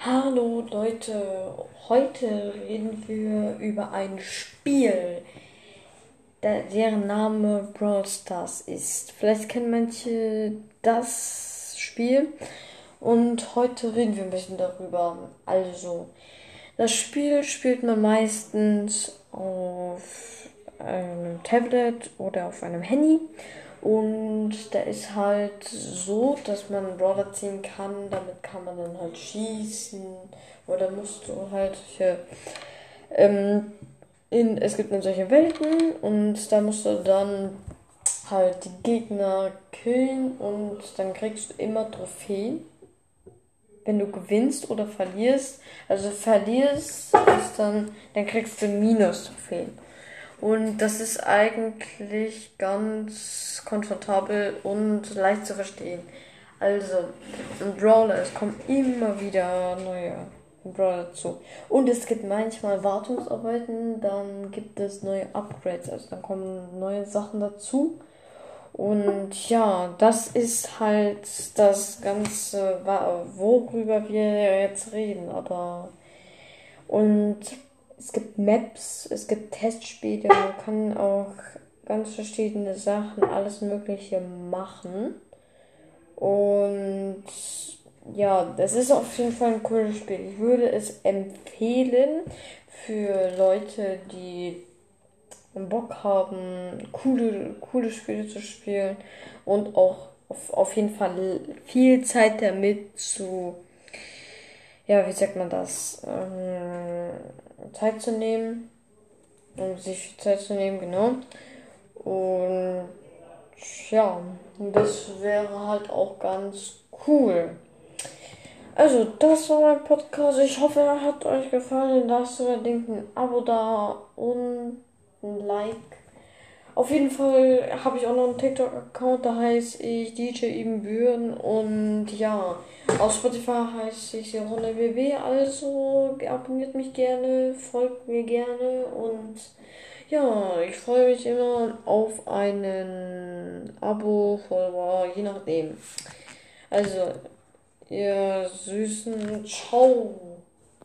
Hallo Leute, heute reden wir über ein Spiel, der, deren Name Brawl Stars ist. Vielleicht kennen manche das Spiel und heute reden wir ein bisschen darüber. Also, das Spiel spielt man meistens auf einem Tablet oder auf einem Handy und da ist halt so, dass man einen Brawler ziehen kann. Damit kann man dann halt schießen. Oder musst du halt solche. Ähm, in, es gibt dann solche Welten und da musst du dann halt die Gegner killen und dann kriegst du immer Trophäen. Wenn du gewinnst oder verlierst, also verlierst, ist dann, dann kriegst du Minus-Trophäen. Und das ist eigentlich ganz komfortabel und leicht zu verstehen. Also, ein Brawler, es kommen immer wieder neue Brawler dazu. Und es gibt manchmal Wartungsarbeiten, dann gibt es neue Upgrades, also dann kommen neue Sachen dazu. Und ja, das ist halt das Ganze, worüber wir jetzt reden. Aber und es gibt Maps, es gibt Testspiele, man kann auch ganz verschiedene Sachen, alles Mögliche machen. Und ja, das ist auf jeden Fall ein cooles Spiel. Ich würde es empfehlen für Leute, die Bock haben, coole, coole Spiele zu spielen und auch auf, auf jeden Fall viel Zeit damit zu, ja, wie sagt man das, ähm, Zeit zu nehmen, um sich Zeit zu nehmen, genau. Und ja, das wäre halt auch ganz cool. Also, das war mein Podcast. Ich hoffe, er hat euch gefallen. Lasst unbedingt ein Abo da und ein Like. Auf jeden Fall habe ich auch noch einen TikTok-Account, da heiße ich DJ Ibn und ja, auf Spotify heißt ich Runde BB, also abonniert mich gerne, folgt mir gerne und ja, ich freue mich immer auf einen Abo, Follower, je nachdem. Also, ihr Süßen, ciao.